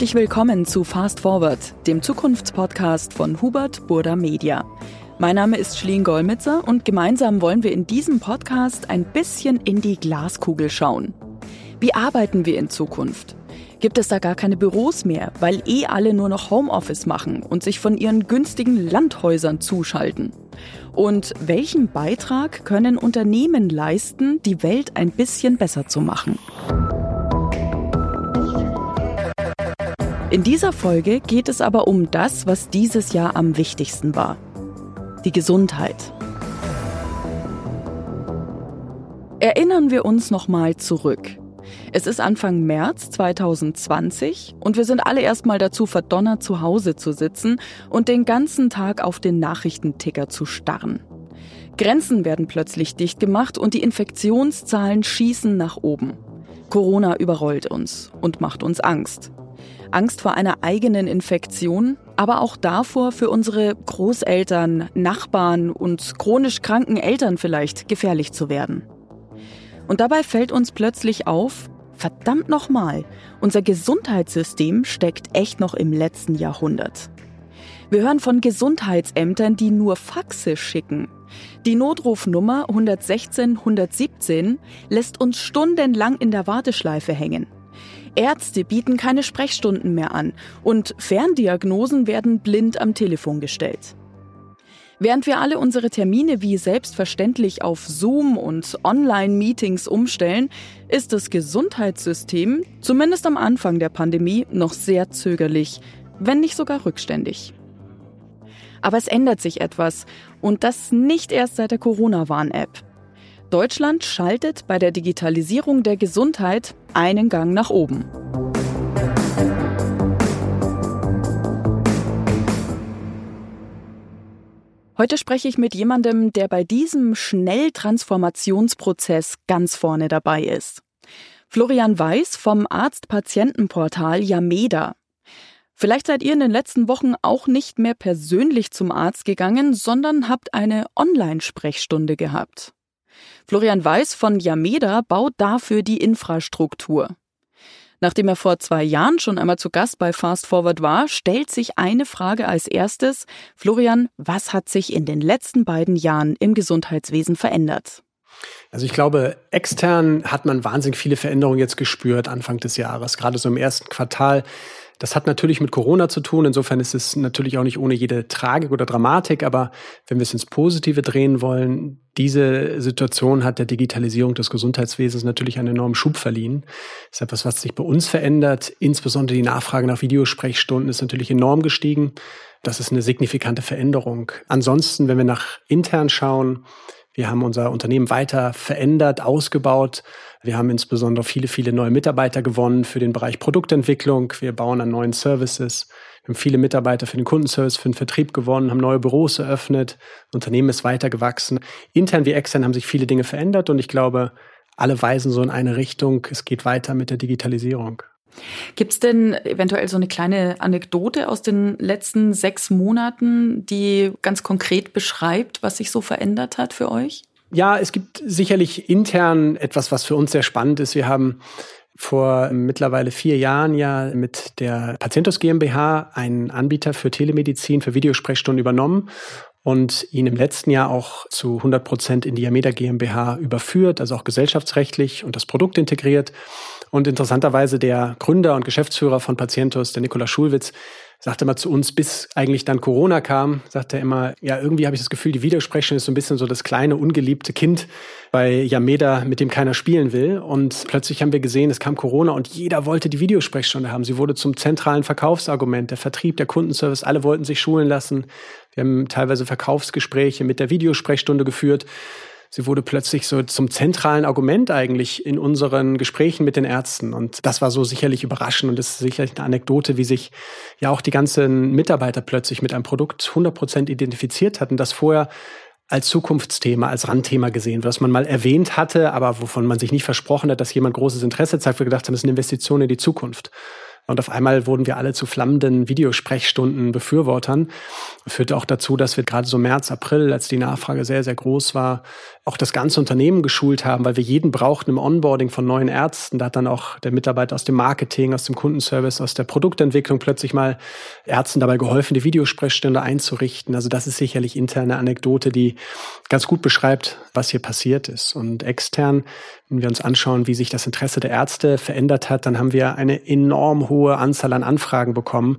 Herzlich willkommen zu Fast Forward, dem Zukunftspodcast von Hubert Burda Media. Mein Name ist Schleen Golmitzer und gemeinsam wollen wir in diesem Podcast ein bisschen in die Glaskugel schauen. Wie arbeiten wir in Zukunft? Gibt es da gar keine Büros mehr, weil eh alle nur noch Homeoffice machen und sich von ihren günstigen Landhäusern zuschalten? Und welchen Beitrag können Unternehmen leisten, die Welt ein bisschen besser zu machen? In dieser Folge geht es aber um das, was dieses Jahr am wichtigsten war. Die Gesundheit. Erinnern wir uns nochmal zurück. Es ist Anfang März 2020 und wir sind alle erstmal dazu verdonnert, zu Hause zu sitzen und den ganzen Tag auf den Nachrichtenticker zu starren. Grenzen werden plötzlich dicht gemacht und die Infektionszahlen schießen nach oben. Corona überrollt uns und macht uns Angst. Angst vor einer eigenen Infektion, aber auch davor, für unsere Großeltern, Nachbarn und chronisch kranken Eltern vielleicht gefährlich zu werden. Und dabei fällt uns plötzlich auf, verdammt nochmal, unser Gesundheitssystem steckt echt noch im letzten Jahrhundert. Wir hören von Gesundheitsämtern, die nur Faxe schicken. Die Notrufnummer 116 117 lässt uns stundenlang in der Warteschleife hängen. Ärzte bieten keine Sprechstunden mehr an und Ferndiagnosen werden blind am Telefon gestellt. Während wir alle unsere Termine wie selbstverständlich auf Zoom und Online-Meetings umstellen, ist das Gesundheitssystem, zumindest am Anfang der Pandemie, noch sehr zögerlich, wenn nicht sogar rückständig. Aber es ändert sich etwas und das nicht erst seit der Corona-Warn-App. Deutschland schaltet bei der Digitalisierung der Gesundheit einen Gang nach oben. Heute spreche ich mit jemandem, der bei diesem Schnelltransformationsprozess ganz vorne dabei ist. Florian Weiß vom Arzt-Patienten-Portal Yameda. Vielleicht seid ihr in den letzten Wochen auch nicht mehr persönlich zum Arzt gegangen, sondern habt eine Online-Sprechstunde gehabt. Florian Weiß von Yameda baut dafür die Infrastruktur. Nachdem er vor zwei Jahren schon einmal zu Gast bei Fast Forward war, stellt sich eine Frage als erstes. Florian, was hat sich in den letzten beiden Jahren im Gesundheitswesen verändert? Also ich glaube, extern hat man wahnsinnig viele Veränderungen jetzt gespürt Anfang des Jahres, gerade so im ersten Quartal. Das hat natürlich mit Corona zu tun. Insofern ist es natürlich auch nicht ohne jede Tragik oder Dramatik. Aber wenn wir es ins Positive drehen wollen, diese Situation hat der Digitalisierung des Gesundheitswesens natürlich einen enormen Schub verliehen. Das ist etwas, was sich bei uns verändert. Insbesondere die Nachfrage nach Videosprechstunden ist natürlich enorm gestiegen. Das ist eine signifikante Veränderung. Ansonsten, wenn wir nach intern schauen, wir haben unser Unternehmen weiter verändert, ausgebaut. Wir haben insbesondere viele, viele neue Mitarbeiter gewonnen für den Bereich Produktentwicklung. Wir bauen an neuen Services. Wir haben viele Mitarbeiter für den Kundenservice, für den Vertrieb gewonnen, haben neue Büros eröffnet. Das Unternehmen ist weiter gewachsen. Intern wie extern haben sich viele Dinge verändert und ich glaube, alle weisen so in eine Richtung. Es geht weiter mit der Digitalisierung. Gibt es denn eventuell so eine kleine Anekdote aus den letzten sechs Monaten, die ganz konkret beschreibt, was sich so verändert hat für euch? Ja, es gibt sicherlich intern etwas, was für uns sehr spannend ist. Wir haben vor mittlerweile vier Jahren ja mit der Patientos GmbH einen Anbieter für Telemedizin, für Videosprechstunden übernommen und ihn im letzten Jahr auch zu 100 Prozent in die Yameda GmbH überführt, also auch gesellschaftsrechtlich und das Produkt integriert. Und interessanterweise der Gründer und Geschäftsführer von Patientos, der Nikola Schulwitz, sagte mal zu uns, bis eigentlich dann Corona kam, sagte er immer, ja, irgendwie habe ich das Gefühl, die Videosprechstunde ist so ein bisschen so das kleine, ungeliebte Kind bei Yameda, mit dem keiner spielen will. Und plötzlich haben wir gesehen, es kam Corona und jeder wollte die Videosprechstunde haben. Sie wurde zum zentralen Verkaufsargument. Der Vertrieb, der Kundenservice, alle wollten sich schulen lassen. Wir haben teilweise Verkaufsgespräche mit der Videosprechstunde geführt. Sie wurde plötzlich so zum zentralen Argument eigentlich in unseren Gesprächen mit den Ärzten. Und das war so sicherlich überraschend und das ist sicherlich eine Anekdote, wie sich ja auch die ganzen Mitarbeiter plötzlich mit einem Produkt 100 Prozent identifiziert hatten, das vorher als Zukunftsthema, als Randthema gesehen, was man mal erwähnt hatte, aber wovon man sich nicht versprochen hat, dass jemand großes Interesse zeigt. Wir gedacht haben, das ist eine Investition in die Zukunft. Und auf einmal wurden wir alle zu flammenden Videosprechstunden Befürwortern. Führte auch dazu, dass wir gerade so März, April, als die Nachfrage sehr, sehr groß war, auch das ganze Unternehmen geschult haben, weil wir jeden brauchten im Onboarding von neuen Ärzten. Da hat dann auch der Mitarbeiter aus dem Marketing, aus dem Kundenservice, aus der Produktentwicklung plötzlich mal Ärzten dabei geholfen, die Videosprechstunde einzurichten. Also das ist sicherlich interne Anekdote, die ganz gut beschreibt, was hier passiert ist. Und extern, wenn wir uns anschauen, wie sich das Interesse der Ärzte verändert hat, dann haben wir eine enorm hohe Anzahl an Anfragen bekommen.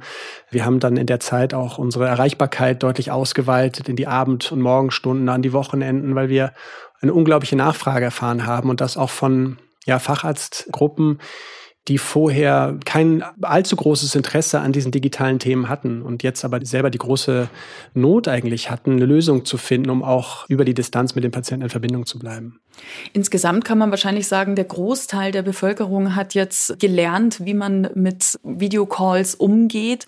Wir haben dann in der Zeit auch unsere Erreichbarkeit deutlich ausgeweitet in die Abend- und Morgenstunden, an die Wochenenden, weil wir eine unglaubliche Nachfrage erfahren haben und das auch von ja, Facharztgruppen, die vorher kein allzu großes Interesse an diesen digitalen Themen hatten und jetzt aber selber die große Not eigentlich hatten, eine Lösung zu finden, um auch über die Distanz mit den Patienten in Verbindung zu bleiben. Insgesamt kann man wahrscheinlich sagen, der Großteil der Bevölkerung hat jetzt gelernt, wie man mit Videocalls umgeht.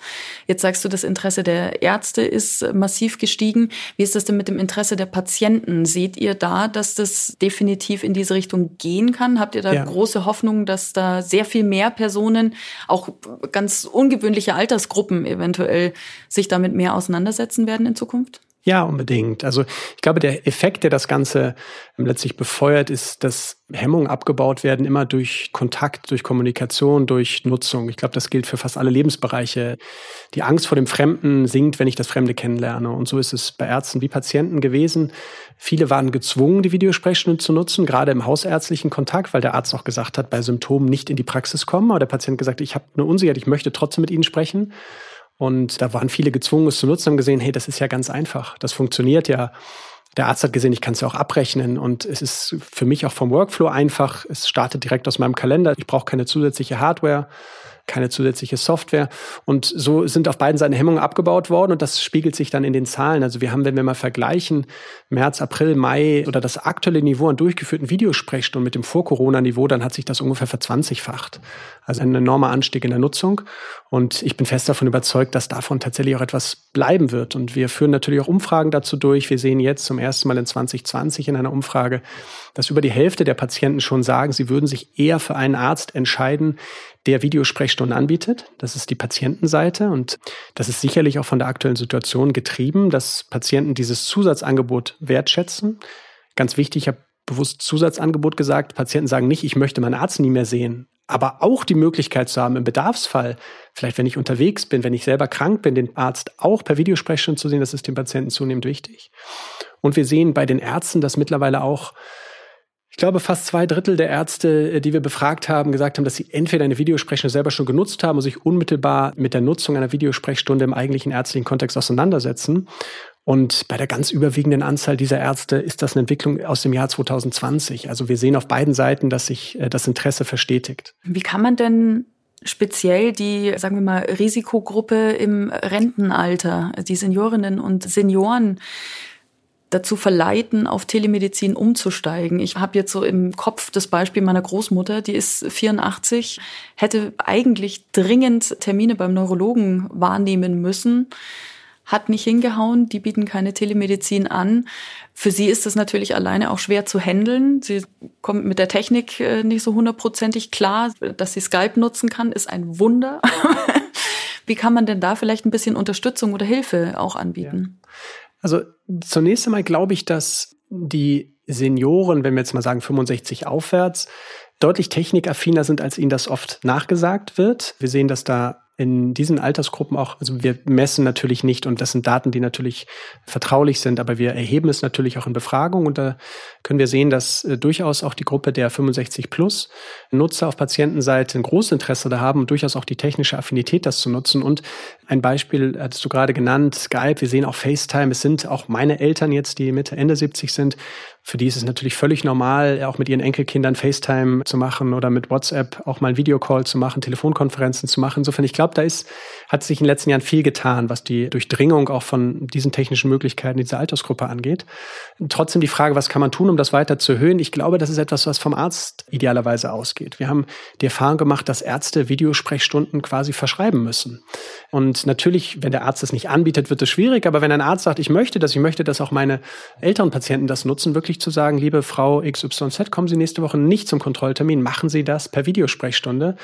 Jetzt sagst du, das Interesse der Ärzte ist massiv gestiegen. Wie ist das denn mit dem Interesse der Patienten? Seht ihr da, dass das definitiv in diese Richtung gehen kann? Habt ihr da ja. große Hoffnung, dass da sehr viel mehr Personen, auch ganz ungewöhnliche Altersgruppen eventuell, sich damit mehr auseinandersetzen werden in Zukunft? Ja, unbedingt. Also ich glaube, der Effekt, der das Ganze letztlich befeuert, ist, dass Hemmungen abgebaut werden, immer durch Kontakt, durch Kommunikation, durch Nutzung. Ich glaube, das gilt für fast alle Lebensbereiche. Die Angst vor dem Fremden sinkt, wenn ich das Fremde kennenlerne. Und so ist es bei Ärzten wie Patienten gewesen. Viele waren gezwungen, die Videosprechstunde zu nutzen, gerade im hausärztlichen Kontakt, weil der Arzt auch gesagt hat, bei Symptomen nicht in die Praxis kommen. Aber der Patient gesagt, ich habe eine Unsicherheit, ich möchte trotzdem mit Ihnen sprechen. Und da waren viele gezwungen, es zu nutzen, haben gesehen, hey, das ist ja ganz einfach. Das funktioniert ja. Der Arzt hat gesehen, ich kann es ja auch abrechnen und es ist für mich auch vom Workflow einfach. Es startet direkt aus meinem Kalender. Ich brauche keine zusätzliche Hardware keine zusätzliche Software. Und so sind auf beiden Seiten Hemmungen abgebaut worden und das spiegelt sich dann in den Zahlen. Also wir haben, wenn wir mal vergleichen, März, April, Mai oder das aktuelle Niveau an durchgeführten Videosprechstunden mit dem Vor-Corona-Niveau, dann hat sich das ungefähr verzwanzigfacht. Also ein enormer Anstieg in der Nutzung. Und ich bin fest davon überzeugt, dass davon tatsächlich auch etwas bleiben wird. Und wir führen natürlich auch Umfragen dazu durch. Wir sehen jetzt zum ersten Mal in 2020 in einer Umfrage, dass über die Hälfte der Patienten schon sagen, sie würden sich eher für einen Arzt entscheiden, der Videosprechstunden anbietet. Das ist die Patientenseite und das ist sicherlich auch von der aktuellen Situation getrieben, dass Patienten dieses Zusatzangebot wertschätzen. Ganz wichtig, ich habe bewusst Zusatzangebot gesagt. Patienten sagen nicht, ich möchte meinen Arzt nie mehr sehen. Aber auch die Möglichkeit zu haben, im Bedarfsfall, vielleicht wenn ich unterwegs bin, wenn ich selber krank bin, den Arzt auch per Videosprechstunde zu sehen, das ist dem Patienten zunehmend wichtig. Und wir sehen bei den Ärzten, dass mittlerweile auch ich glaube, fast zwei Drittel der Ärzte, äh, die wir befragt haben, gesagt haben, dass sie entweder eine Videosprechstunde selber schon genutzt haben und sich unmittelbar mit der Nutzung einer Videosprechstunde im eigentlichen ärztlichen Kontext auseinandersetzen. Und bei der ganz überwiegenden Anzahl dieser Ärzte ist das eine Entwicklung aus dem Jahr 2020. Also wir sehen auf beiden Seiten, dass sich äh, das Interesse verstetigt. Wie kann man denn speziell die, sagen wir mal, Risikogruppe im Rentenalter, die Seniorinnen und Senioren dazu verleiten, auf Telemedizin umzusteigen. Ich habe jetzt so im Kopf das Beispiel meiner Großmutter, die ist 84, hätte eigentlich dringend Termine beim Neurologen wahrnehmen müssen, hat nicht hingehauen, die bieten keine Telemedizin an. Für sie ist das natürlich alleine auch schwer zu handeln. Sie kommt mit der Technik äh, nicht so hundertprozentig klar. Dass sie Skype nutzen kann, ist ein Wunder. Wie kann man denn da vielleicht ein bisschen Unterstützung oder Hilfe auch anbieten? Ja. Also zunächst einmal glaube ich, dass die Senioren, wenn wir jetzt mal sagen 65 aufwärts, deutlich technikaffiner sind, als ihnen das oft nachgesagt wird. Wir sehen, dass da in diesen Altersgruppen auch, also wir messen natürlich nicht und das sind Daten, die natürlich vertraulich sind, aber wir erheben es natürlich auch in Befragungen und da können wir sehen, dass äh, durchaus auch die Gruppe der 65 plus Nutzer auf Patientenseite ein großes Interesse da haben und durchaus auch die technische Affinität, das zu nutzen. Und ein Beispiel hattest du gerade genannt, Skype, wir sehen auch FaceTime, es sind auch meine Eltern jetzt, die Mitte, Ende 70 sind, für die ist es natürlich völlig normal, auch mit ihren Enkelkindern FaceTime zu machen oder mit WhatsApp auch mal ein Videocall zu machen, Telefonkonferenzen zu machen. Insofern, ich glaube, da ist, hat sich in den letzten Jahren viel getan, was die Durchdringung auch von diesen technischen Möglichkeiten dieser Altersgruppe angeht. Trotzdem die Frage, was kann man tun, um das weiter zu erhöhen? Ich glaube, das ist etwas, was vom Arzt idealerweise ausgeht. Wir haben die Erfahrung gemacht, dass Ärzte Videosprechstunden quasi verschreiben müssen. Und natürlich, wenn der Arzt das nicht anbietet, wird es schwierig. Aber wenn ein Arzt sagt, ich möchte das, ich möchte, dass auch meine älteren Patienten das nutzen, wirklich zu sagen, liebe Frau XYZ, kommen Sie nächste Woche nicht zum Kontrolltermin, machen Sie das per Videosprechstunde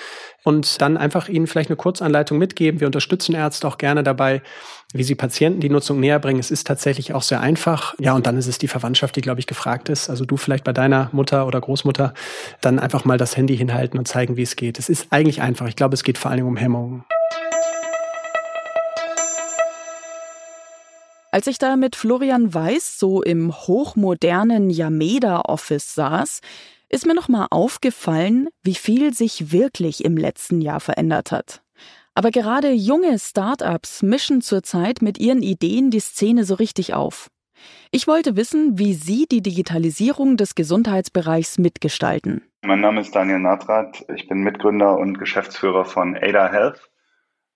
und dann einfach Ihnen vielleicht eine Kurzanleitung mitgeben. Wir unterstützen Ärzte auch gerne dabei, wie sie Patienten die Nutzung näher bringen. Es ist tatsächlich auch sehr einfach. Ja, und dann ist es die Verwandtschaft, die, glaube ich, gefragt ist. Also du vielleicht bei deiner Mutter oder Großmutter dann einfach mal das Handy hinhalten und zeigen, wie es geht. Es ist eigentlich einfach. Ich glaube, es geht vor Dingen um Hemmungen. Als ich da mit Florian Weiß so im hochmodernen Yameda-Office saß, ist mir nochmal aufgefallen, wie viel sich wirklich im letzten Jahr verändert hat. Aber gerade junge Start-ups mischen zurzeit mit ihren Ideen die Szene so richtig auf. Ich wollte wissen, wie Sie die Digitalisierung des Gesundheitsbereichs mitgestalten. Mein Name ist Daniel Nathrat. Ich bin Mitgründer und Geschäftsführer von Ada Health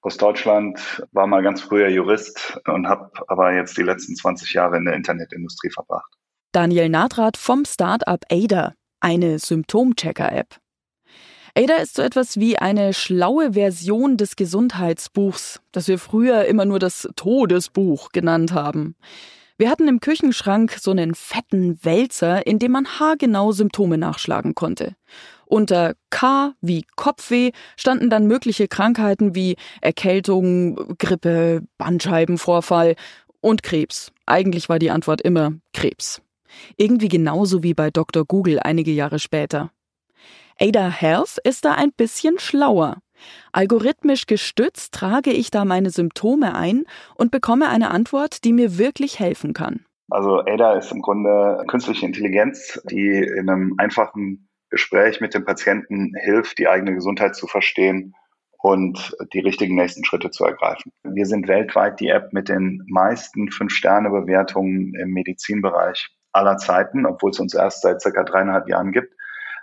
aus Deutschland, war mal ganz früher Jurist und habe aber jetzt die letzten 20 Jahre in der Internetindustrie verbracht. Daniel Nathrat vom Startup Ada, eine Symptomchecker-App. Ada ist so etwas wie eine schlaue Version des Gesundheitsbuchs, das wir früher immer nur das Todesbuch genannt haben. Wir hatten im Küchenschrank so einen fetten Wälzer, in dem man haargenau Symptome nachschlagen konnte. Unter K wie Kopfweh standen dann mögliche Krankheiten wie Erkältung, Grippe, Bandscheibenvorfall und Krebs. Eigentlich war die Antwort immer Krebs. Irgendwie genauso wie bei Dr. Google einige Jahre später. Ada Health ist da ein bisschen schlauer. Algorithmisch gestützt trage ich da meine Symptome ein und bekomme eine Antwort, die mir wirklich helfen kann. Also Ada ist im Grunde künstliche Intelligenz, die in einem einfachen Gespräch mit dem Patienten hilft, die eigene Gesundheit zu verstehen und die richtigen nächsten Schritte zu ergreifen. Wir sind weltweit die App mit den meisten Fünf-Sterne-Bewertungen im Medizinbereich aller Zeiten, obwohl es uns erst seit circa dreieinhalb Jahren gibt.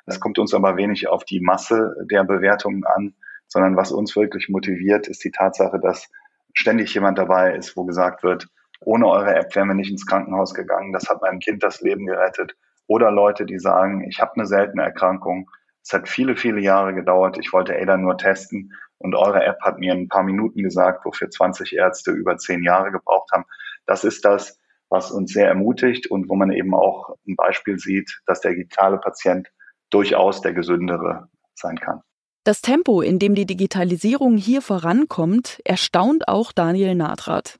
Es kommt uns aber wenig auf die Masse der Bewertungen an, sondern was uns wirklich motiviert, ist die Tatsache, dass ständig jemand dabei ist, wo gesagt wird, ohne eure App wären wir nicht ins Krankenhaus gegangen, das hat meinem Kind das Leben gerettet oder Leute, die sagen, ich habe eine seltene Erkrankung. Es hat viele, viele Jahre gedauert. Ich wollte ADA nur testen und eure App hat mir in ein paar Minuten gesagt, wofür 20 Ärzte über zehn Jahre gebraucht haben. Das ist das, was uns sehr ermutigt und wo man eben auch ein Beispiel sieht, dass der digitale Patient durchaus der gesündere sein kann. Das Tempo, in dem die Digitalisierung hier vorankommt, erstaunt auch Daniel Nathrat.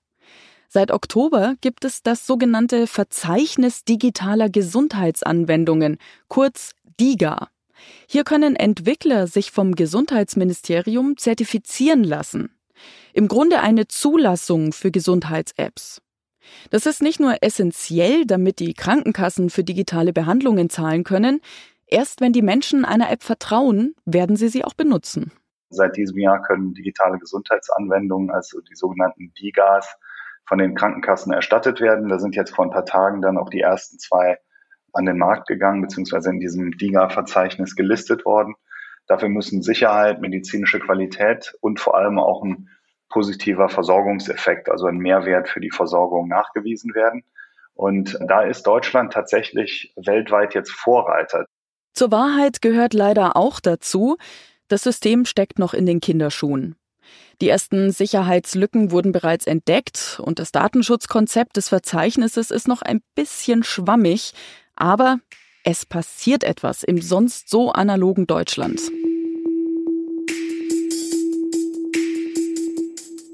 Seit Oktober gibt es das sogenannte Verzeichnis digitaler Gesundheitsanwendungen, kurz DIGA. Hier können Entwickler sich vom Gesundheitsministerium zertifizieren lassen. Im Grunde eine Zulassung für Gesundheits-Apps. Das ist nicht nur essentiell, damit die Krankenkassen für digitale Behandlungen zahlen können, erst wenn die Menschen einer App vertrauen, werden sie sie auch benutzen. Seit diesem Jahr können digitale Gesundheitsanwendungen, also die sogenannten DIGAs, von den Krankenkassen erstattet werden. Da sind jetzt vor ein paar Tagen dann auch die ersten zwei an den Markt gegangen, beziehungsweise in diesem DIGA-Verzeichnis gelistet worden. Dafür müssen Sicherheit, medizinische Qualität und vor allem auch ein positiver Versorgungseffekt, also ein Mehrwert für die Versorgung nachgewiesen werden. Und da ist Deutschland tatsächlich weltweit jetzt Vorreiter. Zur Wahrheit gehört leider auch dazu, das System steckt noch in den Kinderschuhen. Die ersten Sicherheitslücken wurden bereits entdeckt und das Datenschutzkonzept des Verzeichnisses ist noch ein bisschen schwammig, aber es passiert etwas im sonst so analogen Deutschland.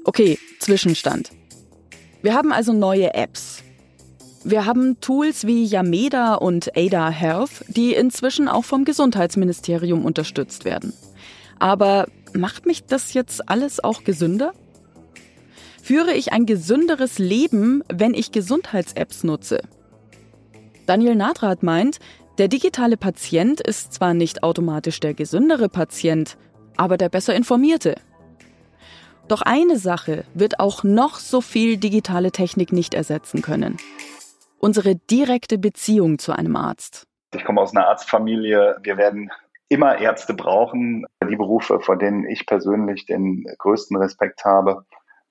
Okay, Zwischenstand. Wir haben also neue Apps. Wir haben Tools wie Yameda und Ada Health, die inzwischen auch vom Gesundheitsministerium unterstützt werden. Aber macht mich das jetzt alles auch gesünder? Führe ich ein gesünderes Leben, wenn ich Gesundheits-Apps nutze? Daniel Nadrath meint, der digitale Patient ist zwar nicht automatisch der gesündere Patient, aber der besser informierte. Doch eine Sache wird auch noch so viel digitale Technik nicht ersetzen können. Unsere direkte Beziehung zu einem Arzt. Ich komme aus einer Arztfamilie. Wir werden immer Ärzte brauchen. Die Berufe, vor denen ich persönlich den größten Respekt habe,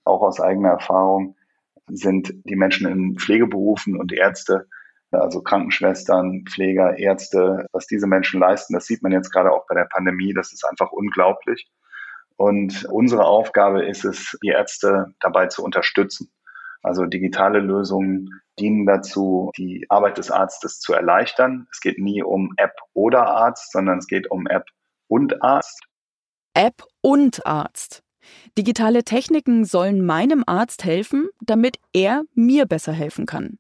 auch aus eigener Erfahrung, sind die Menschen in Pflegeberufen und Ärzte, also Krankenschwestern, Pfleger, Ärzte, was diese Menschen leisten. Das sieht man jetzt gerade auch bei der Pandemie. Das ist einfach unglaublich. Und unsere Aufgabe ist es, die Ärzte dabei zu unterstützen. Also digitale Lösungen dienen dazu, die Arbeit des Arztes zu erleichtern. Es geht nie um App oder Arzt, sondern es geht um App und Arzt. App und Arzt. Digitale Techniken sollen meinem Arzt helfen, damit er mir besser helfen kann.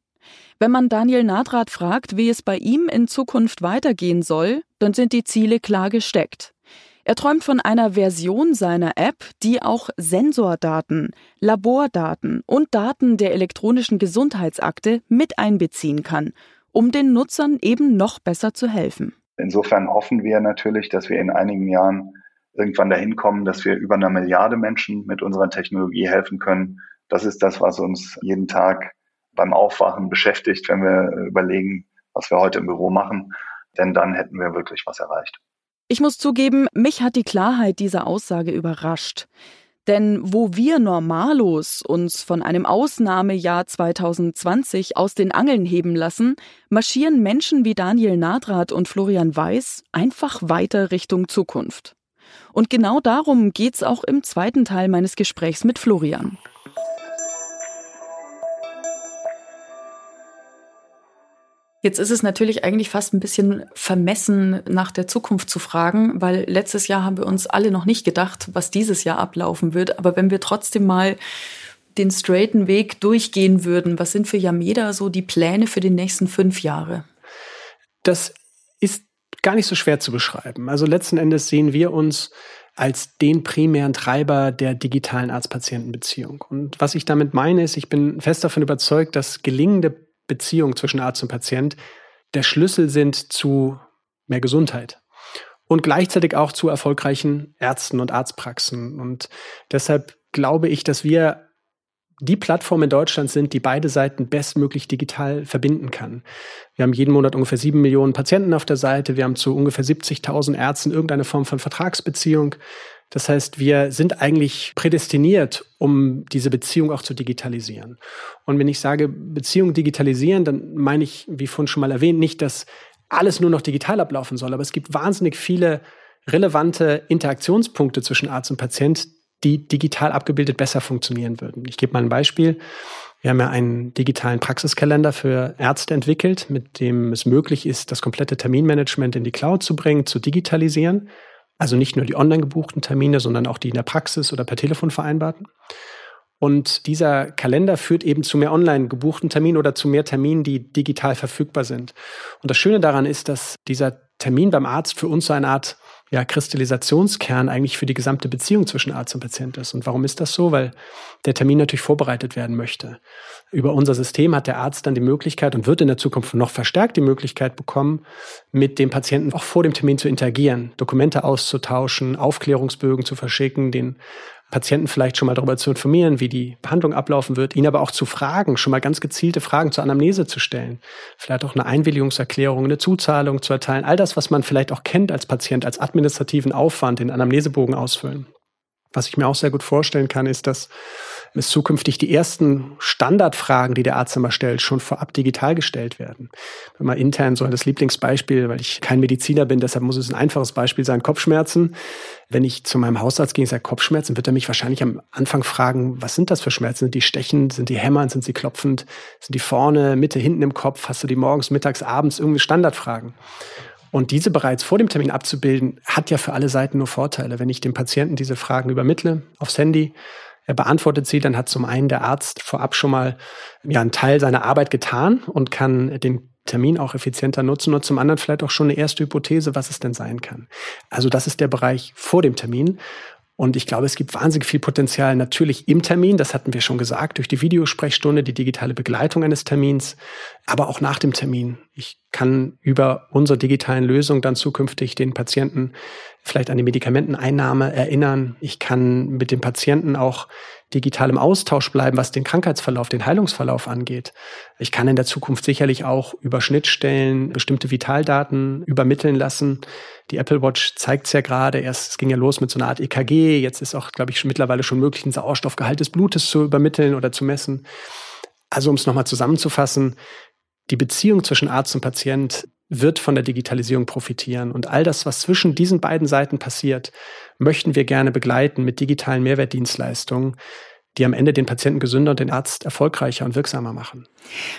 Wenn man Daniel Nadrath fragt, wie es bei ihm in Zukunft weitergehen soll, dann sind die Ziele klar gesteckt. Er träumt von einer Version seiner App, die auch Sensordaten, Labordaten und Daten der elektronischen Gesundheitsakte mit einbeziehen kann, um den Nutzern eben noch besser zu helfen. Insofern hoffen wir natürlich, dass wir in einigen Jahren irgendwann dahin kommen, dass wir über eine Milliarde Menschen mit unserer Technologie helfen können. Das ist das, was uns jeden Tag beim Aufwachen beschäftigt, wenn wir überlegen, was wir heute im Büro machen. Denn dann hätten wir wirklich was erreicht. Ich muss zugeben, mich hat die Klarheit dieser Aussage überrascht. Denn wo wir Normalos uns von einem Ausnahmejahr 2020 aus den Angeln heben lassen, marschieren Menschen wie Daniel Nadrath und Florian Weiß einfach weiter Richtung Zukunft. Und genau darum geht's auch im zweiten Teil meines Gesprächs mit Florian. Jetzt ist es natürlich eigentlich fast ein bisschen vermessen, nach der Zukunft zu fragen, weil letztes Jahr haben wir uns alle noch nicht gedacht, was dieses Jahr ablaufen wird. Aber wenn wir trotzdem mal den straighten Weg durchgehen würden, was sind für Yameda so die Pläne für die nächsten fünf Jahre? Das ist gar nicht so schwer zu beschreiben. Also letzten Endes sehen wir uns als den primären Treiber der digitalen Arzt-Patienten-Beziehung. Und was ich damit meine, ist, ich bin fest davon überzeugt, dass gelingende Beziehung zwischen Arzt und Patient der Schlüssel sind zu mehr Gesundheit und gleichzeitig auch zu erfolgreichen Ärzten und Arztpraxen. Und deshalb glaube ich, dass wir die Plattform in Deutschland sind, die beide Seiten bestmöglich digital verbinden kann. Wir haben jeden Monat ungefähr sieben Millionen Patienten auf der Seite. Wir haben zu ungefähr 70.000 Ärzten irgendeine Form von Vertragsbeziehung. Das heißt, wir sind eigentlich prädestiniert, um diese Beziehung auch zu digitalisieren. Und wenn ich sage Beziehung digitalisieren, dann meine ich, wie vorhin schon mal erwähnt, nicht, dass alles nur noch digital ablaufen soll, aber es gibt wahnsinnig viele relevante Interaktionspunkte zwischen Arzt und Patient, die digital abgebildet besser funktionieren würden. Ich gebe mal ein Beispiel. Wir haben ja einen digitalen Praxiskalender für Ärzte entwickelt, mit dem es möglich ist, das komplette Terminmanagement in die Cloud zu bringen, zu digitalisieren. Also nicht nur die online gebuchten Termine, sondern auch die in der Praxis oder per Telefon vereinbarten. Und dieser Kalender führt eben zu mehr online gebuchten Terminen oder zu mehr Terminen, die digital verfügbar sind. Und das Schöne daran ist, dass dieser Termin beim Arzt für uns so eine Art ja, Kristallisationskern eigentlich für die gesamte Beziehung zwischen Arzt und Patient ist. Und warum ist das so? Weil der Termin natürlich vorbereitet werden möchte. Über unser System hat der Arzt dann die Möglichkeit und wird in der Zukunft noch verstärkt die Möglichkeit bekommen, mit dem Patienten auch vor dem Termin zu interagieren, Dokumente auszutauschen, Aufklärungsbögen zu verschicken, den Patienten vielleicht schon mal darüber zu informieren, wie die Behandlung ablaufen wird, ihn aber auch zu fragen, schon mal ganz gezielte Fragen zur Anamnese zu stellen, vielleicht auch eine Einwilligungserklärung, eine Zuzahlung zu erteilen, all das, was man vielleicht auch kennt als Patient, als administrativen Aufwand, den Anamnesebogen ausfüllen. Was ich mir auch sehr gut vorstellen kann, ist, dass es zukünftig die ersten Standardfragen, die der Arzt immer stellt, schon vorab digital gestellt werden. Wenn man intern so das Lieblingsbeispiel, weil ich kein Mediziner bin, deshalb muss es ein einfaches Beispiel sein, Kopfschmerzen. Wenn ich zu meinem Hausarzt gehe und sage Kopfschmerzen, wird er mich wahrscheinlich am Anfang fragen, was sind das für Schmerzen? Sind die stechend? Sind die hämmernd? Sind sie klopfend? Sind die vorne, Mitte, hinten im Kopf? Hast du die morgens, mittags, abends? Irgendwie Standardfragen. Und diese bereits vor dem Termin abzubilden, hat ja für alle Seiten nur Vorteile. Wenn ich dem Patienten diese Fragen übermittle aufs Handy, beantwortet sie, dann hat zum einen der Arzt vorab schon mal ja, einen Teil seiner Arbeit getan und kann den Termin auch effizienter nutzen und zum anderen vielleicht auch schon eine erste Hypothese, was es denn sein kann. Also das ist der Bereich vor dem Termin. Und ich glaube, es gibt wahnsinnig viel Potenzial natürlich im Termin, das hatten wir schon gesagt, durch die Videosprechstunde, die digitale Begleitung eines Termins, aber auch nach dem Termin. Ich kann über unsere digitalen Lösungen dann zukünftig den Patienten vielleicht an die Medikamenteneinnahme erinnern. Ich kann mit dem Patienten auch digital im Austausch bleiben, was den Krankheitsverlauf, den Heilungsverlauf angeht. Ich kann in der Zukunft sicherlich auch über Schnittstellen bestimmte Vitaldaten übermitteln lassen. Die Apple Watch zeigt es ja gerade. Erst es ging ja los mit so einer Art EKG. Jetzt ist auch, glaube ich, schon mittlerweile schon möglich, einen Sauerstoffgehalt des Blutes zu übermitteln oder zu messen. Also um es nochmal zusammenzufassen, die Beziehung zwischen Arzt und Patient wird von der Digitalisierung profitieren. Und all das, was zwischen diesen beiden Seiten passiert, möchten wir gerne begleiten mit digitalen Mehrwertdienstleistungen, die am Ende den Patienten gesünder und den Arzt erfolgreicher und wirksamer machen.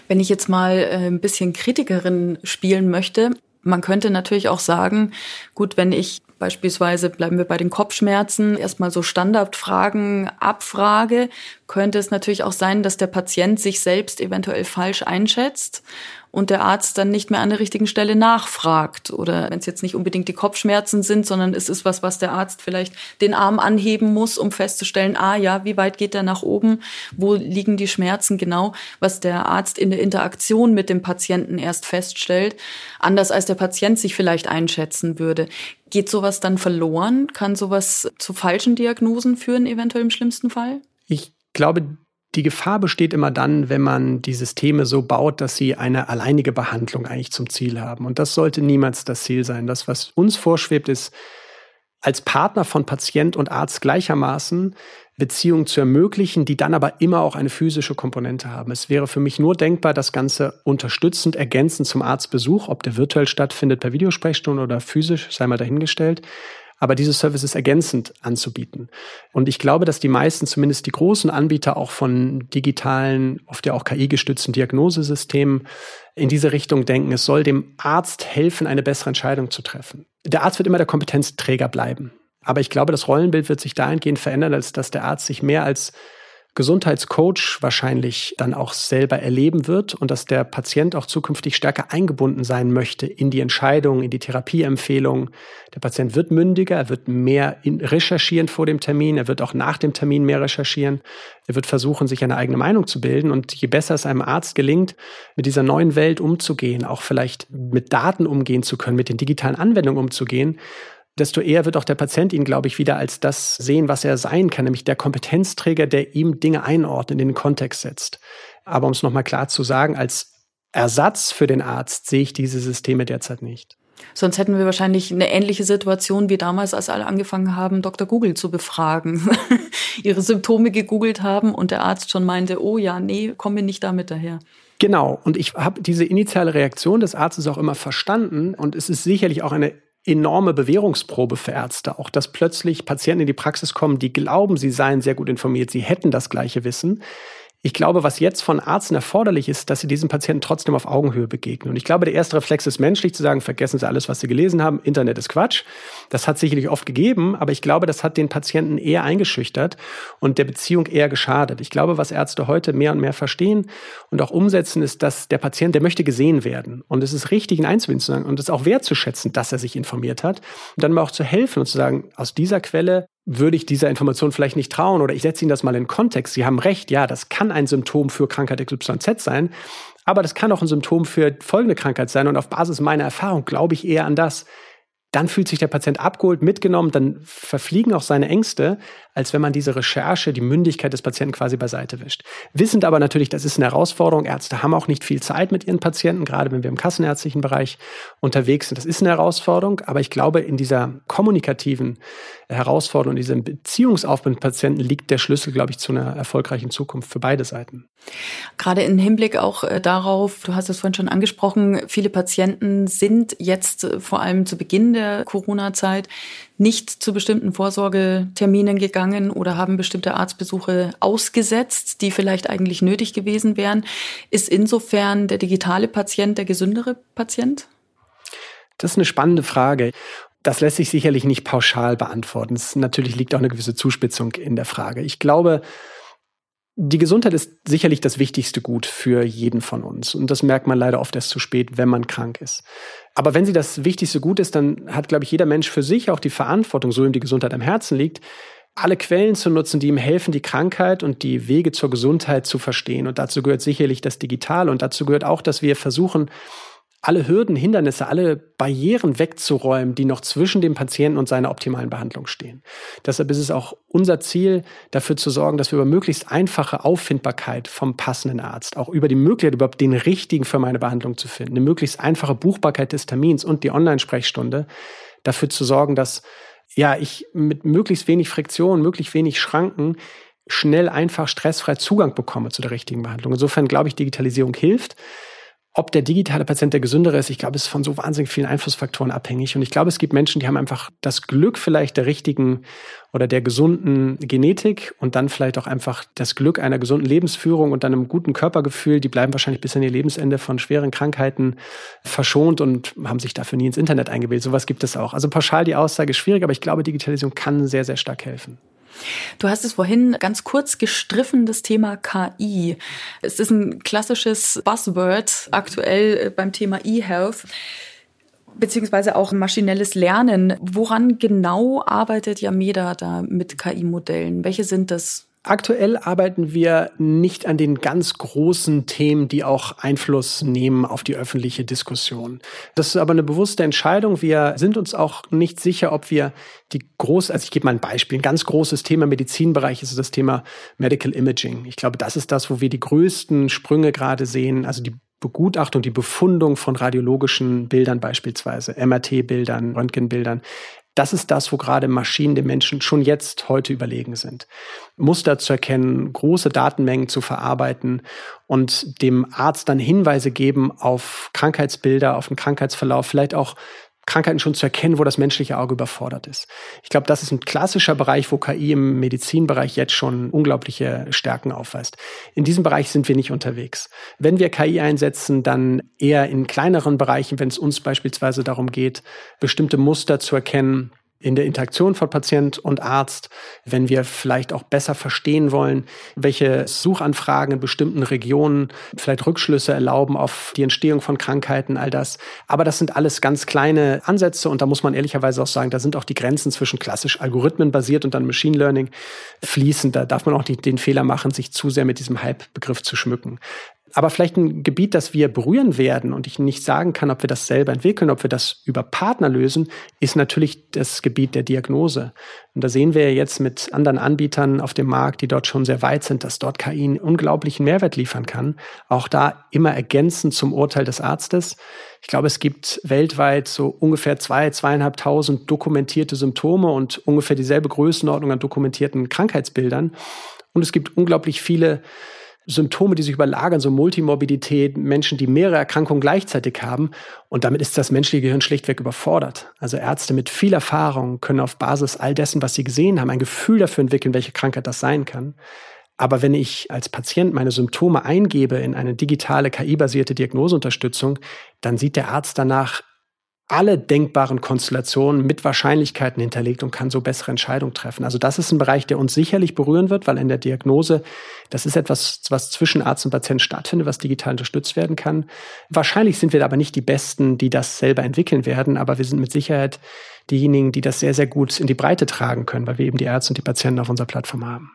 Wenn ich jetzt mal äh, ein bisschen Kritikerin spielen möchte, man könnte natürlich auch sagen, gut, wenn ich beispielsweise bleiben wir bei den Kopfschmerzen, erstmal so Standardfragen abfrage, könnte es natürlich auch sein, dass der Patient sich selbst eventuell falsch einschätzt und der Arzt dann nicht mehr an der richtigen Stelle nachfragt. Oder wenn es jetzt nicht unbedingt die Kopfschmerzen sind, sondern es ist was, was der Arzt vielleicht den Arm anheben muss, um festzustellen, ah ja, wie weit geht der nach oben, wo liegen die Schmerzen genau, was der Arzt in der Interaktion mit dem Patienten erst feststellt, anders als der Patient sich vielleicht einschätzen würde. Geht sowas dann verloren? Kann sowas zu falschen Diagnosen führen, eventuell im schlimmsten Fall? Ich glaube, die Gefahr besteht immer dann, wenn man die Systeme so baut, dass sie eine alleinige Behandlung eigentlich zum Ziel haben. Und das sollte niemals das Ziel sein. Das, was uns vorschwebt, ist, als Partner von Patient und Arzt gleichermaßen Beziehungen zu ermöglichen, die dann aber immer auch eine physische Komponente haben. Es wäre für mich nur denkbar, das Ganze unterstützend, ergänzend zum Arztbesuch, ob der virtuell stattfindet per Videosprechstunde oder physisch, sei mal dahingestellt, aber diese Services ergänzend anzubieten. Und ich glaube, dass die meisten, zumindest die großen Anbieter auch von digitalen, oft ja auch KI-gestützten Diagnosesystemen in diese Richtung denken. Es soll dem Arzt helfen, eine bessere Entscheidung zu treffen. Der Arzt wird immer der Kompetenzträger bleiben. Aber ich glaube, das Rollenbild wird sich dahingehend verändern, als dass der Arzt sich mehr als Gesundheitscoach wahrscheinlich dann auch selber erleben wird und dass der Patient auch zukünftig stärker eingebunden sein möchte in die Entscheidung, in die Therapieempfehlung. Der Patient wird mündiger, er wird mehr recherchieren vor dem Termin, er wird auch nach dem Termin mehr recherchieren, er wird versuchen, sich eine eigene Meinung zu bilden und je besser es einem Arzt gelingt, mit dieser neuen Welt umzugehen, auch vielleicht mit Daten umgehen zu können, mit den digitalen Anwendungen umzugehen, desto eher wird auch der Patient ihn, glaube ich, wieder als das sehen, was er sein kann, nämlich der Kompetenzträger, der ihm Dinge einordnet, in den Kontext setzt. Aber um es nochmal klar zu sagen, als Ersatz für den Arzt sehe ich diese Systeme derzeit nicht. Sonst hätten wir wahrscheinlich eine ähnliche Situation wie damals, als alle angefangen haben, Dr. Google zu befragen, ihre Symptome gegoogelt haben und der Arzt schon meinte, oh ja, nee, kommen wir nicht damit daher. Genau, und ich habe diese initiale Reaktion des Arztes auch immer verstanden und es ist sicherlich auch eine enorme Bewährungsprobe für Ärzte. Auch dass plötzlich Patienten in die Praxis kommen, die glauben, sie seien sehr gut informiert, sie hätten das gleiche Wissen. Ich glaube, was jetzt von Ärzten erforderlich ist, dass sie diesem Patienten trotzdem auf Augenhöhe begegnen. Und ich glaube, der erste Reflex ist menschlich zu sagen, vergessen Sie alles, was Sie gelesen haben, Internet ist Quatsch. Das hat sicherlich oft gegeben, aber ich glaube, das hat den Patienten eher eingeschüchtert und der Beziehung eher geschadet. Ich glaube, was Ärzte heute mehr und mehr verstehen und auch umsetzen, ist, dass der Patient, der möchte gesehen werden. Und es ist richtig, ihn einzubinden zu sagen und es auch wertzuschätzen, dass er sich informiert hat. Und dann mal auch zu helfen und zu sagen, aus dieser Quelle würde ich dieser Information vielleicht nicht trauen oder ich setze Ihnen das mal in Kontext. Sie haben recht, ja, das kann ein Symptom für Krankheit XYZ sein, aber das kann auch ein Symptom für folgende Krankheit sein. Und auf Basis meiner Erfahrung glaube ich eher an das dann fühlt sich der Patient abgeholt, mitgenommen, dann verfliegen auch seine Ängste, als wenn man diese Recherche, die Mündigkeit des Patienten quasi beiseite wischt. Wissend aber natürlich, das ist eine Herausforderung. Ärzte haben auch nicht viel Zeit mit ihren Patienten, gerade wenn wir im kassenärztlichen Bereich unterwegs sind. Das ist eine Herausforderung, aber ich glaube, in dieser kommunikativen Herausforderung, in diesem Beziehungsaufbau mit Patienten liegt der Schlüssel, glaube ich, zu einer erfolgreichen Zukunft für beide Seiten. Gerade im Hinblick auch äh, darauf, du hast es vorhin schon angesprochen, viele Patienten sind jetzt äh, vor allem zu Beginn der Corona-Zeit nicht zu bestimmten Vorsorgeterminen gegangen oder haben bestimmte Arztbesuche ausgesetzt, die vielleicht eigentlich nötig gewesen wären. Ist insofern der digitale Patient der gesündere Patient? Das ist eine spannende Frage. Das lässt sich sicherlich nicht pauschal beantworten. Es natürlich liegt auch eine gewisse Zuspitzung in der Frage. Ich glaube, die Gesundheit ist sicherlich das wichtigste Gut für jeden von uns. Und das merkt man leider oft erst zu spät, wenn man krank ist. Aber wenn sie das wichtigste Gut ist, dann hat, glaube ich, jeder Mensch für sich auch die Verantwortung, so ihm die Gesundheit am Herzen liegt, alle Quellen zu nutzen, die ihm helfen, die Krankheit und die Wege zur Gesundheit zu verstehen. Und dazu gehört sicherlich das Digitale. Und dazu gehört auch, dass wir versuchen, alle Hürden, Hindernisse, alle Barrieren wegzuräumen, die noch zwischen dem Patienten und seiner optimalen Behandlung stehen. Deshalb ist es auch unser Ziel, dafür zu sorgen, dass wir über möglichst einfache Auffindbarkeit vom passenden Arzt, auch über die Möglichkeit, überhaupt den richtigen für meine Behandlung zu finden, eine möglichst einfache Buchbarkeit des Termins und die Online-Sprechstunde, dafür zu sorgen, dass ja, ich mit möglichst wenig Friktion, möglichst wenig Schranken schnell, einfach, stressfrei Zugang bekomme zu der richtigen Behandlung. Insofern glaube ich, Digitalisierung hilft. Ob der digitale Patient der gesündere ist, ich glaube, es ist von so wahnsinnig vielen Einflussfaktoren abhängig. Und ich glaube, es gibt Menschen, die haben einfach das Glück vielleicht der richtigen oder der gesunden Genetik und dann vielleicht auch einfach das Glück einer gesunden Lebensführung und dann einem guten Körpergefühl. Die bleiben wahrscheinlich bis an ihr Lebensende von schweren Krankheiten verschont und haben sich dafür nie ins Internet eingebildet. Sowas gibt es auch. Also pauschal die Aussage ist schwierig, aber ich glaube, Digitalisierung kann sehr, sehr stark helfen. Du hast es vorhin ganz kurz gestriffen, das Thema KI. Es ist ein klassisches Buzzword aktuell äh, beim Thema E-Health beziehungsweise auch maschinelles Lernen. Woran genau arbeitet Yameda da mit KI-Modellen? Welche sind das? Aktuell arbeiten wir nicht an den ganz großen Themen, die auch Einfluss nehmen auf die öffentliche Diskussion. Das ist aber eine bewusste Entscheidung. Wir sind uns auch nicht sicher, ob wir die groß, also ich gebe mal ein Beispiel, ein ganz großes Thema im Medizinbereich ist das Thema Medical Imaging. Ich glaube, das ist das, wo wir die größten Sprünge gerade sehen, also die Begutachtung, die Befundung von radiologischen Bildern beispielsweise, MRT-Bildern, Röntgenbildern. Das ist das, wo gerade Maschinen den Menschen schon jetzt heute überlegen sind. Muster zu erkennen, große Datenmengen zu verarbeiten und dem Arzt dann Hinweise geben auf Krankheitsbilder, auf den Krankheitsverlauf, vielleicht auch Krankheiten schon zu erkennen, wo das menschliche Auge überfordert ist. Ich glaube, das ist ein klassischer Bereich, wo KI im Medizinbereich jetzt schon unglaubliche Stärken aufweist. In diesem Bereich sind wir nicht unterwegs. Wenn wir KI einsetzen, dann eher in kleineren Bereichen, wenn es uns beispielsweise darum geht, bestimmte Muster zu erkennen, in der Interaktion von Patient und Arzt, wenn wir vielleicht auch besser verstehen wollen, welche Suchanfragen in bestimmten Regionen vielleicht Rückschlüsse erlauben auf die Entstehung von Krankheiten, all das. Aber das sind alles ganz kleine Ansätze und da muss man ehrlicherweise auch sagen, da sind auch die Grenzen zwischen klassisch algorithmenbasiert und dann Machine Learning fließend. Da darf man auch nicht den Fehler machen, sich zu sehr mit diesem Hype-Begriff zu schmücken. Aber vielleicht ein Gebiet, das wir berühren werden und ich nicht sagen kann, ob wir das selber entwickeln, ob wir das über Partner lösen, ist natürlich das Gebiet der Diagnose. Und da sehen wir jetzt mit anderen Anbietern auf dem Markt, die dort schon sehr weit sind, dass dort KI einen unglaublichen Mehrwert liefern kann. Auch da immer ergänzend zum Urteil des Arztes. Ich glaube, es gibt weltweit so ungefähr zwei, zweieinhalbtausend dokumentierte Symptome und ungefähr dieselbe Größenordnung an dokumentierten Krankheitsbildern. Und es gibt unglaublich viele Symptome, die sich überlagern, so Multimorbidität, Menschen, die mehrere Erkrankungen gleichzeitig haben. Und damit ist das menschliche Gehirn schlichtweg überfordert. Also Ärzte mit viel Erfahrung können auf Basis all dessen, was sie gesehen haben, ein Gefühl dafür entwickeln, welche Krankheit das sein kann. Aber wenn ich als Patient meine Symptome eingebe in eine digitale KI-basierte Diagnoseunterstützung, dann sieht der Arzt danach alle denkbaren Konstellationen mit Wahrscheinlichkeiten hinterlegt und kann so bessere Entscheidungen treffen. Also das ist ein Bereich, der uns sicherlich berühren wird, weil in der Diagnose, das ist etwas, was zwischen Arzt und Patient stattfindet, was digital unterstützt werden kann. Wahrscheinlich sind wir aber nicht die Besten, die das selber entwickeln werden, aber wir sind mit Sicherheit diejenigen, die das sehr, sehr gut in die Breite tragen können, weil wir eben die Ärzte und die Patienten auf unserer Plattform haben.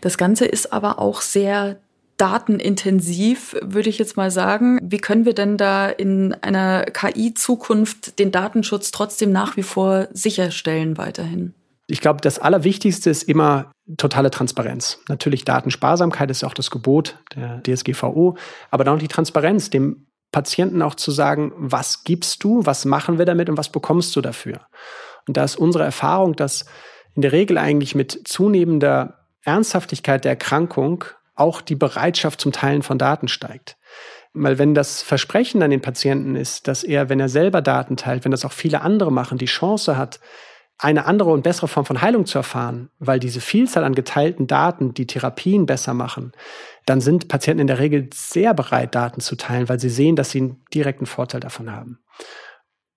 Das Ganze ist aber auch sehr datenintensiv, würde ich jetzt mal sagen. Wie können wir denn da in einer KI-Zukunft den Datenschutz trotzdem nach wie vor sicherstellen weiterhin? Ich glaube, das Allerwichtigste ist immer totale Transparenz. Natürlich Datensparsamkeit ist auch das Gebot der DSGVO, aber dann auch die Transparenz, dem Patienten auch zu sagen, was gibst du, was machen wir damit und was bekommst du dafür. Und da ist unsere Erfahrung, dass in der Regel eigentlich mit zunehmender Ernsthaftigkeit der Erkrankung auch die Bereitschaft zum Teilen von Daten steigt. Weil wenn das Versprechen an den Patienten ist, dass er, wenn er selber Daten teilt, wenn das auch viele andere machen, die Chance hat, eine andere und bessere Form von Heilung zu erfahren, weil diese Vielzahl an geteilten Daten die Therapien besser machen, dann sind Patienten in der Regel sehr bereit, Daten zu teilen, weil sie sehen, dass sie einen direkten Vorteil davon haben.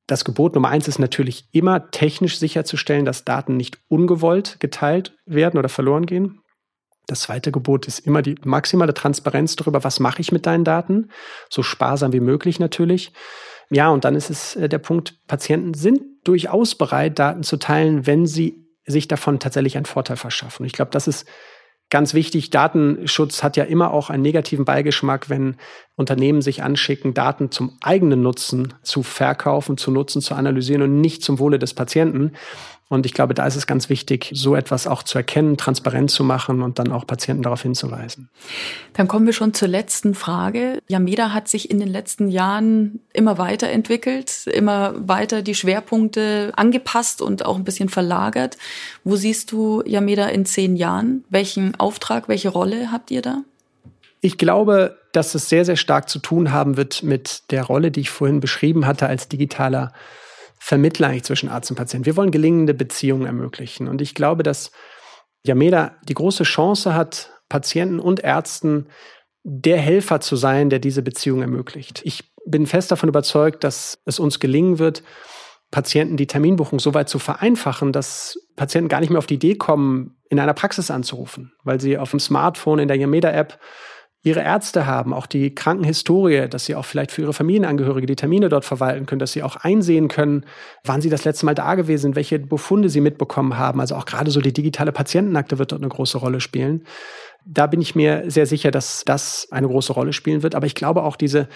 Das Gebot Nummer eins ist natürlich immer technisch sicherzustellen, dass Daten nicht ungewollt geteilt werden oder verloren gehen. Das zweite Gebot ist immer die maximale Transparenz darüber, was mache ich mit deinen Daten, so sparsam wie möglich natürlich. Ja, und dann ist es äh, der Punkt, Patienten sind durchaus bereit, Daten zu teilen, wenn sie sich davon tatsächlich einen Vorteil verschaffen. Ich glaube, das ist ganz wichtig. Datenschutz hat ja immer auch einen negativen Beigeschmack, wenn Unternehmen sich anschicken, Daten zum eigenen Nutzen zu verkaufen, zu nutzen, zu analysieren und nicht zum Wohle des Patienten. Und ich glaube, da ist es ganz wichtig, so etwas auch zu erkennen, transparent zu machen und dann auch Patienten darauf hinzuweisen. Dann kommen wir schon zur letzten Frage. Yameda hat sich in den letzten Jahren immer weiterentwickelt, immer weiter die Schwerpunkte angepasst und auch ein bisschen verlagert. Wo siehst du Yameda in zehn Jahren? Welchen Auftrag, welche Rolle habt ihr da? Ich glaube, dass es sehr, sehr stark zu tun haben wird mit der Rolle, die ich vorhin beschrieben hatte als digitaler Vermittler eigentlich zwischen Arzt und Patient. Wir wollen gelingende Beziehungen ermöglichen. Und ich glaube, dass Yameda die große Chance hat, Patienten und Ärzten der Helfer zu sein, der diese Beziehung ermöglicht. Ich bin fest davon überzeugt, dass es uns gelingen wird, Patienten die Terminbuchung so weit zu vereinfachen, dass Patienten gar nicht mehr auf die Idee kommen, in einer Praxis anzurufen, weil sie auf dem Smartphone in der Yameda-App ihre Ärzte haben, auch die Krankenhistorie, dass sie auch vielleicht für ihre Familienangehörige die Termine dort verwalten können, dass sie auch einsehen können, wann sie das letzte Mal da gewesen sind, welche Befunde sie mitbekommen haben. Also auch gerade so die digitale Patientenakte wird dort eine große Rolle spielen. Da bin ich mir sehr sicher, dass das eine große Rolle spielen wird. Aber ich glaube auch diese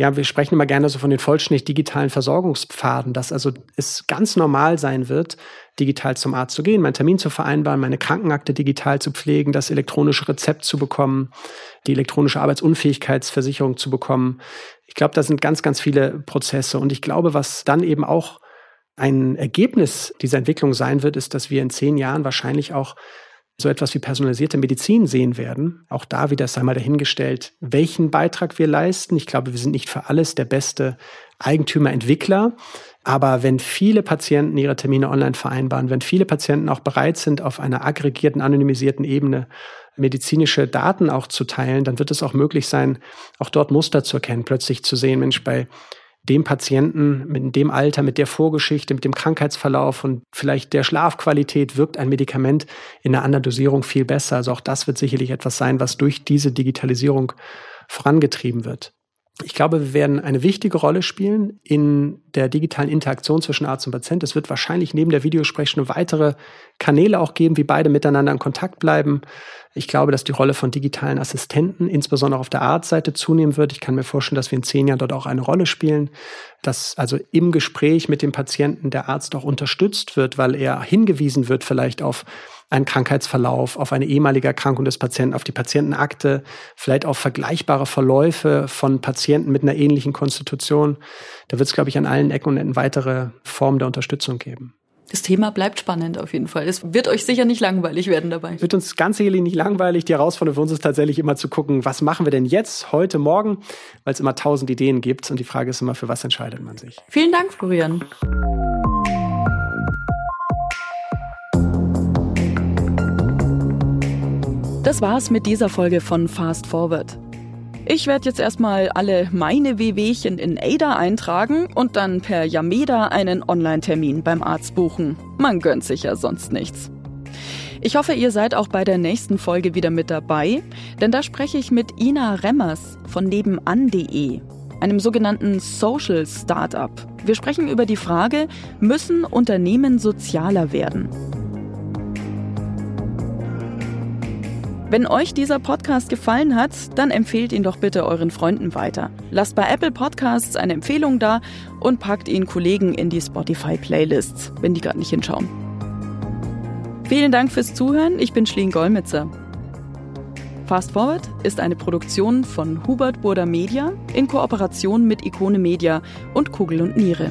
ja, wir sprechen immer gerne so von den vollständig digitalen Versorgungspfaden, dass also es ganz normal sein wird, digital zum Arzt zu gehen, meinen Termin zu vereinbaren, meine Krankenakte digital zu pflegen, das elektronische Rezept zu bekommen, die elektronische Arbeitsunfähigkeitsversicherung zu bekommen. Ich glaube, da sind ganz, ganz viele Prozesse. Und ich glaube, was dann eben auch ein Ergebnis dieser Entwicklung sein wird, ist, dass wir in zehn Jahren wahrscheinlich auch so etwas wie personalisierte Medizin sehen werden. Auch da wieder sei mal dahingestellt, welchen Beitrag wir leisten. Ich glaube, wir sind nicht für alles der beste Eigentümer, Entwickler. Aber wenn viele Patienten ihre Termine online vereinbaren, wenn viele Patienten auch bereit sind, auf einer aggregierten, anonymisierten Ebene medizinische Daten auch zu teilen, dann wird es auch möglich sein, auch dort Muster zu erkennen, plötzlich zu sehen, Mensch, bei dem Patienten mit dem Alter, mit der Vorgeschichte, mit dem Krankheitsverlauf und vielleicht der Schlafqualität wirkt ein Medikament in einer anderen Dosierung viel besser. Also auch das wird sicherlich etwas sein, was durch diese Digitalisierung vorangetrieben wird. Ich glaube, wir werden eine wichtige Rolle spielen in der digitalen Interaktion zwischen Arzt und Patient. Es wird wahrscheinlich neben der Videosprechstunde weitere Kanäle auch geben, wie beide miteinander in Kontakt bleiben. Ich glaube, dass die Rolle von digitalen Assistenten, insbesondere auf der Arztseite, zunehmen wird. Ich kann mir vorstellen, dass wir in zehn Jahren dort auch eine Rolle spielen, dass also im Gespräch mit dem Patienten der Arzt auch unterstützt wird, weil er hingewiesen wird vielleicht auf einen Krankheitsverlauf, auf eine ehemalige Erkrankung des Patienten, auf die Patientenakte, vielleicht auf vergleichbare Verläufe von Patienten mit einer ähnlichen Konstitution. Da wird es, glaube ich, an allen Ecken und Enden weitere Formen der Unterstützung geben. Das Thema bleibt spannend auf jeden Fall. Es wird euch sicher nicht langweilig werden dabei. Wird uns ganz sicherlich nicht langweilig. Die Herausforderung für uns ist tatsächlich immer zu gucken, was machen wir denn jetzt, heute, morgen, weil es immer tausend Ideen gibt. Und die Frage ist immer, für was entscheidet man sich. Vielen Dank, Florian. Das war's mit dieser Folge von Fast Forward. Ich werde jetzt erstmal alle meine Wehwehchen in Ada eintragen und dann per Yameda einen Online-Termin beim Arzt buchen. Man gönnt sich ja sonst nichts. Ich hoffe, ihr seid auch bei der nächsten Folge wieder mit dabei, denn da spreche ich mit Ina Remmers von nebenan.de, einem sogenannten Social Startup. Wir sprechen über die Frage, müssen Unternehmen sozialer werden? Wenn euch dieser Podcast gefallen hat, dann empfehlt ihn doch bitte euren Freunden weiter. Lasst bei Apple Podcasts eine Empfehlung da und packt ihn Kollegen in die Spotify-Playlists, wenn die gerade nicht hinschauen. Vielen Dank fürs Zuhören. Ich bin Schleen Golmitzer. Fast Forward ist eine Produktion von Hubert Burda Media in Kooperation mit Ikone Media und Kugel und Niere.